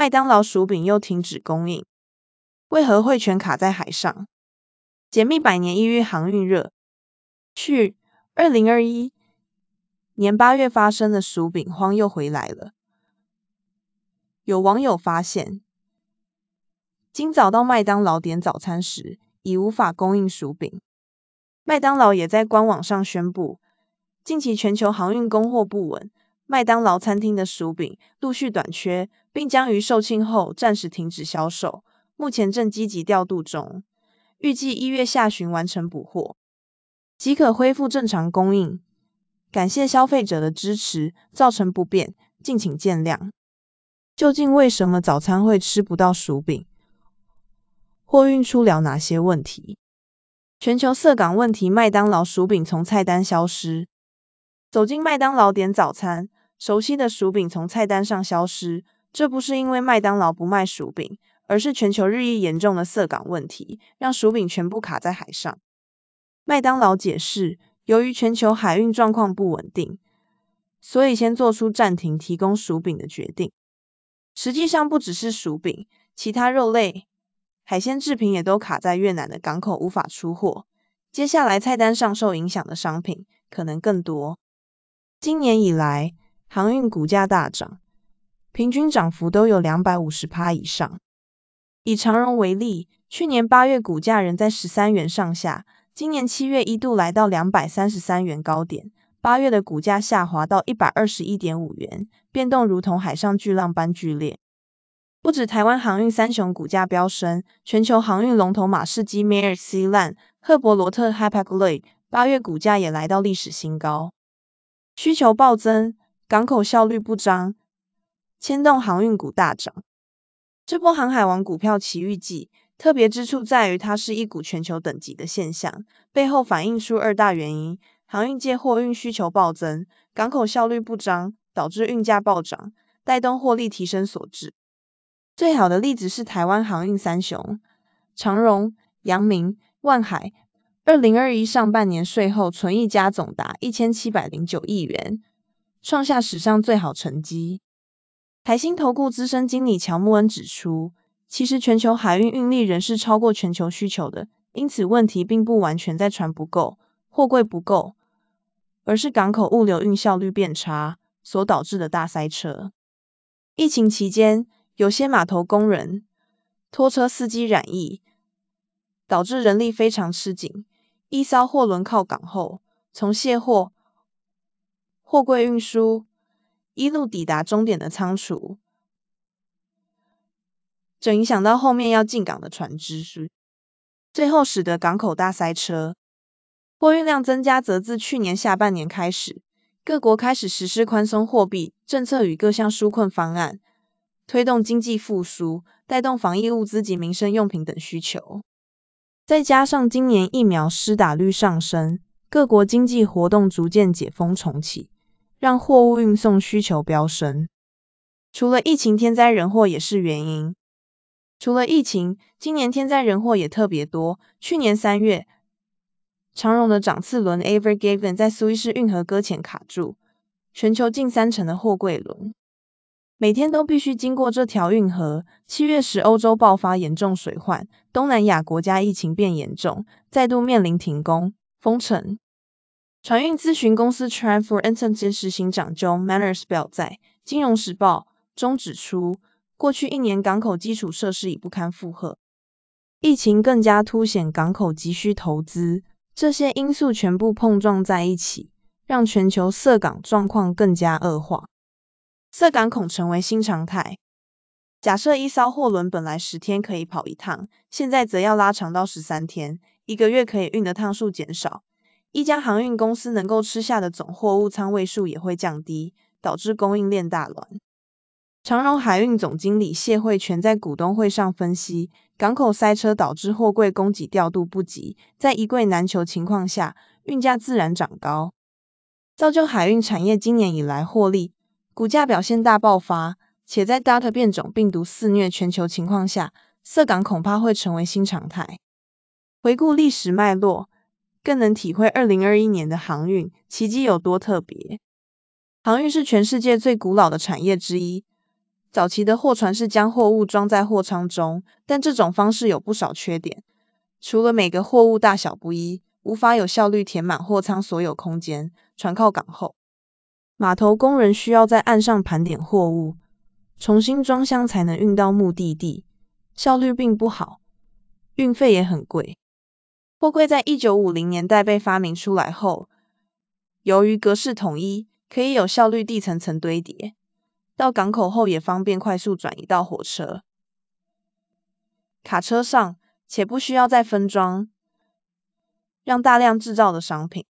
麦当劳薯饼又停止供应，为何会全卡在海上？解密百年一遇航运热。去二零二一年八月发生的薯饼荒又回来了。有网友发现，今早到麦当劳点早餐时，已无法供应薯饼。麦当劳也在官网上宣布，近期全球航运供货不稳，麦当劳餐厅的薯饼陆续短缺，并将于售罄后暂时停止销售，目前正积极调度中，预计一月下旬完成补货。即可恢复正常供应，感谢消费者的支持，造成不便，敬请见谅。究竟为什么早餐会吃不到薯饼？货运出了哪些问题？全球色港问题，麦当劳薯饼从菜单消失。走进麦当劳点早餐，熟悉的薯饼从菜单上消失，这不是因为麦当劳不卖薯饼，而是全球日益严重的色港问题，让薯饼全部卡在海上。麦当劳解释，由于全球海运状况不稳定，所以先做出暂停提供薯饼的决定。实际上不只是薯饼，其他肉类、海鲜制品也都卡在越南的港口无法出货。接下来菜单上受影响的商品可能更多。今年以来，航运股价大涨，平均涨幅都有两百五十趴以上。以长荣为例，去年八月股价仍在十三元上下。今年七月一度来到两百三十三元高点，八月的股价下滑到一百二十一点五元，变动如同海上巨浪般剧烈。不止台湾航运三雄股价飙升，全球航运龙头马士基、（Maersk Line）、赫伯罗特、Hapag-Lloyd 八月股价也来到历史新高。需求暴增，港口效率不彰，牵动航运股大涨。这波航海王股票奇遇记。特别之处在于，它是一股全球等级的现象，背后反映出二大原因：航运界货运需求暴增，港口效率不彰，导致运价暴涨，带动获利提升所致。最好的例子是台湾航运三雄长荣、阳明、万海，二零二一上半年税后存益加总达一千七百零九亿元，创下史上最好成绩。台新投顾资深经理乔木恩指出。其实全球海运运力仍是超过全球需求的，因此问题并不完全在船不够、货柜不够，而是港口物流运效率变差所导致的大塞车。疫情期间，有些码头工人、拖车司机染疫，导致人力非常吃紧。一艘货轮靠港后，从卸货、货柜运输一路抵达终点的仓储。这影响到后面要进港的船只，最后使得港口大塞车。货运量增加，则自去年下半年开始，各国开始实施宽松货币政策与各项纾困方案，推动经济复苏，带动防疫物资及民生用品等需求。再加上今年疫苗施打率上升，各国经济活动逐渐解封重启，让货物运送需求飙升。除了疫情，天灾人祸也是原因。除了疫情，今年天灾人祸也特别多。去年三月，长荣的长次轮 Ever Given 在苏伊士运河搁浅卡住，全球近三成的货柜轮每天都必须经过这条运河。七月时，欧洲爆发严重水患，东南亚国家疫情变严重，再度面临停工封城。船运咨询公司 Transport Intelligence 执行长 John Manners 表在《金融时报》中指出。过去一年，港口基础设施已不堪负荷，疫情更加凸显港口急需投资，这些因素全部碰撞在一起，让全球色港状况更加恶化。色港恐成为新常态。假设一艘货轮本来十天可以跑一趟，现在则要拉长到十三天，一个月可以运的趟数减少，一家航运公司能够吃下的总货物仓位数也会降低，导致供应链大乱。长荣海运总经理谢慧全在股东会上分析，港口塞车导致货柜供给调度不及，在一柜难求情况下，运价自然涨高，造就海运产业今年以来获利、股价表现大爆发。且在 Delta 变种病毒肆虐全球情况下，色港恐怕会成为新常态。回顾历史脉络，更能体会二零二一年的航运奇迹有多特别。航运是全世界最古老的产业之一早期的货船是将货物装在货舱中但这种方式有不少缺点。除了每个货物大小不一无法有效率填满货舱所有空间船靠港后码头工人需要在岸上盘点货物重新装箱才能运到目的地效率并不好运费也很贵。货柜在一九五零年代被发明出来后由于格式统一可以有效率地层层堆叠到港口后也方便快速转移到火车。卡车上且不需要再分装让大量制造的商品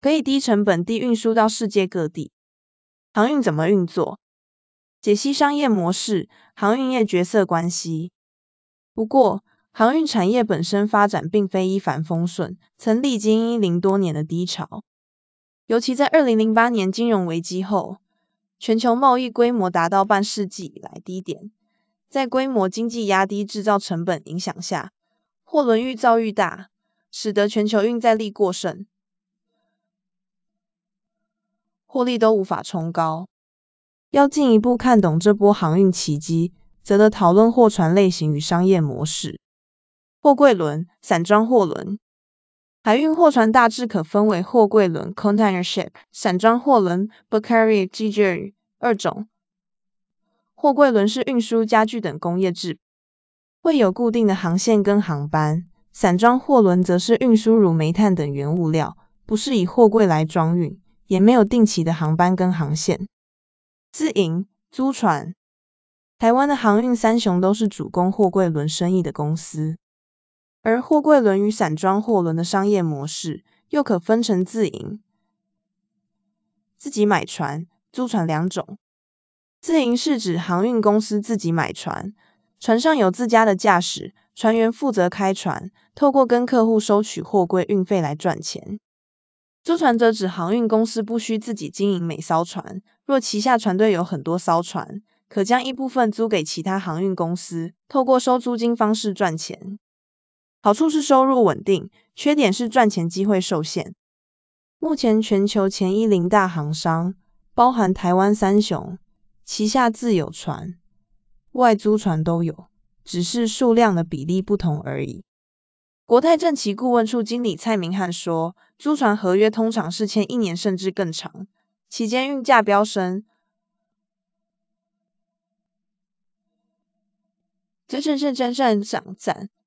可以低成本地运输到世界各地。航运怎么运作？解析商业模式航运业角色关系。不过航运产业本身发展并非一帆风顺曾历经一零多年的低潮。尤其在二零零八年金融危机后全球贸易规模达到半世纪以来低点。在规模经济压低制造成本影响下货轮愈造愈大使得全球运载力过剩获利都无法冲高。要进一步看懂这波航运奇迹则得讨论货船类型与商业模式。货柜轮、散装货轮。海运货船大致可分为货柜轮 （container ship）、散装货轮 b u c a r i e g i g e r 二种。货柜轮是运输家具等工业制品，会有固定的航线跟航班；散装货轮则是运输如煤炭等原物料，不是以货柜来装运，也没有定期的航班跟航线。自营租船，台湾的航运三雄都是主攻货柜轮生意的公司。而货柜轮与散装货轮的商业模式又可分成自营、自己买船、租船两种。自营是指航运公司自己买船，船上有自家的驾驶、船员负责开船，透过跟客户收取货柜运费来赚钱。租船则指航运公司不需自己经营每艘船，若旗下船队有很多艘船，可将一部分租给其他航运公司，透过收租金方式赚钱。好处是收入稳定，缺点是赚钱机会受限。目前全球前一零大行商，包含台湾三雄，旗下自有船、外租船都有，只是数量的比例不同而已。国泰正旗顾问处经理蔡明汉说，租船合约通常是签一年甚至更长，期间运价飙升。真正是真正涨涨，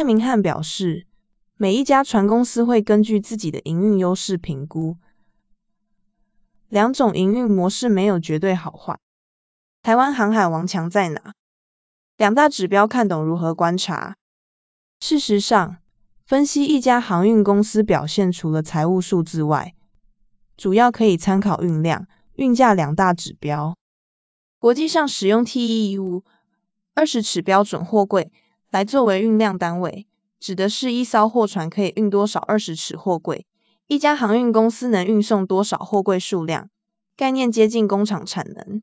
蔡明汉表示，每一家船公司会根据自己的营运优势评估，两种营运模式没有绝对好坏。台湾航海王强在哪？两大指标看懂如何观察？事实上，分析一家航运公司表现，除了财务数字外，主要可以参考运量、运价两大指标。国际上使用 TEU 二十尺标准货柜来作为运量单位，指的是一艘货船可以运多少二十尺货柜，一家航运公司能运送多少货柜数量，概念接近工厂产能。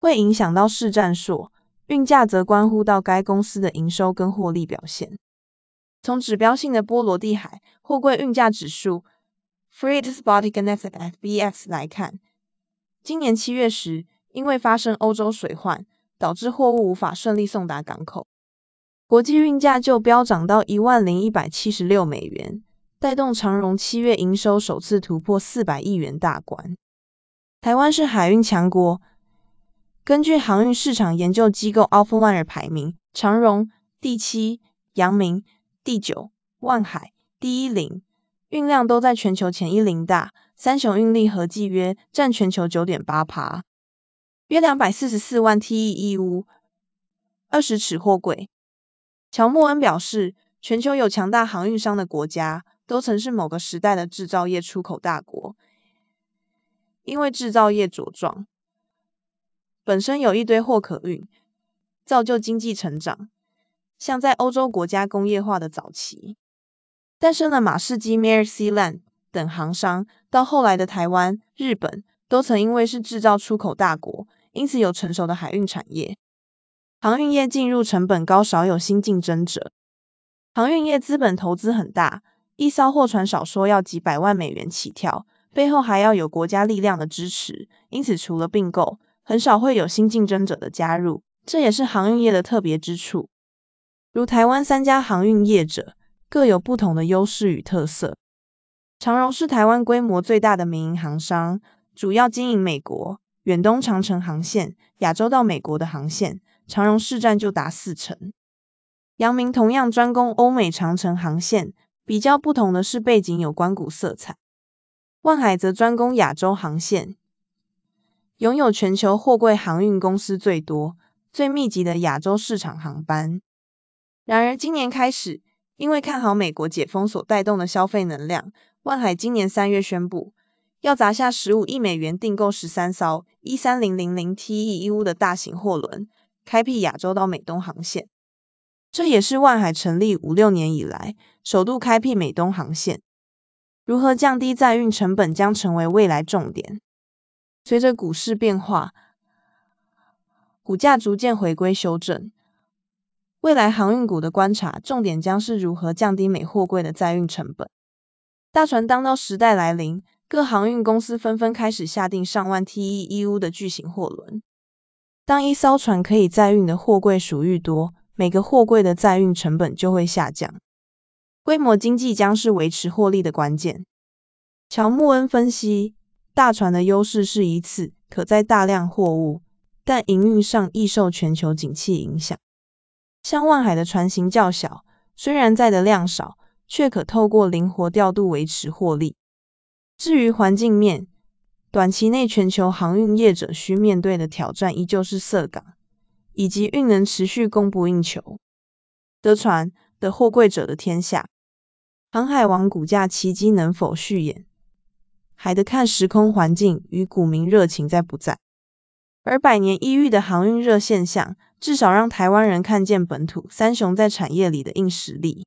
会影响到市占数，运价则关乎到该公司的营收跟获利表现。从指标性的波罗的海货柜运价指数 Freight Spot Connect FBX 来看，今年七月时，因为发生欧洲水患，导致货物无法顺利送达港口，国际运价就飙涨到一万零一百七十六美元，带动长荣七月营收首次突破四百亿元大关。台湾是海运强国，根据航运市场研究机构 Alpha One 排名，长荣第七，阳明第九，万海第一零，运量都在全球前一零大，三雄运力合计约占全球九点八趴，约两百四十四万 TEU，二十尺货柜。乔莫恩表示，全球有强大航运商的国家，都曾是某个时代的制造业出口大国。因为制造业茁壮，本身有一堆货可运，造就经济成长。像在欧洲国家工业化的早期，诞生了马士基、Maersk Line 等航商，到后来的台湾、日本，都曾因为是制造出口大国，因此有成熟的海运产业。航运业进入成本高、少有新竞争者。航运业资本投资很大，一艘货船少说要几百万美元起跳。背后还要有国家力量的支持，因此除了并购，很少会有新竞争者的加入，这也是航运业的特别之处。如台湾三家航运业者，各有不同的优势与特色。长荣是台湾规模最大的民营航商，主要经营美国远东长城航线、亚洲到美国的航线，长荣市占就达四成。阳明同样专攻欧美长城航线，比较不同的是背景有关谷色彩。万海则专攻亚洲航线，拥有全球货柜航运公司最多、最密集的亚洲市场航班。然而，今年开始，因为看好美国解封所带动的消费能量，万海今年三月宣布，要砸下十五亿美元订购十三艘一三零零零 TEU 的大型货轮，开辟亚洲到美东航线。这也是万海成立五六年以来，首度开辟美东航线。如何降低载运成本将成为未来重点。随着股市变化，股价逐渐回归修正，未来航运股的观察重点将是如何降低美货柜的载运成本。大船当道时代来临，各航运公司纷纷开始下定上万 TEU 的巨型货轮。当一艘船可以载运的货柜数愈多，每个货柜的载运成本就会下降。规模经济将是维持获利的关键。乔穆恩分析，大船的优势是一次可载大量货物，但营运上易受全球景气影响。像万海的船型较小，虽然载的量少，却可透过灵活调度维持获利。至于环境面，短期内全球航运业者需面对的挑战依旧是塞港，以及运能持续供不应求。得船的货柜者的天下。航海王股价奇迹能否续演，还得看时空环境与股民热情在不在。而百年一遇的航运热现象，至少让台湾人看见本土三雄在产业里的硬实力。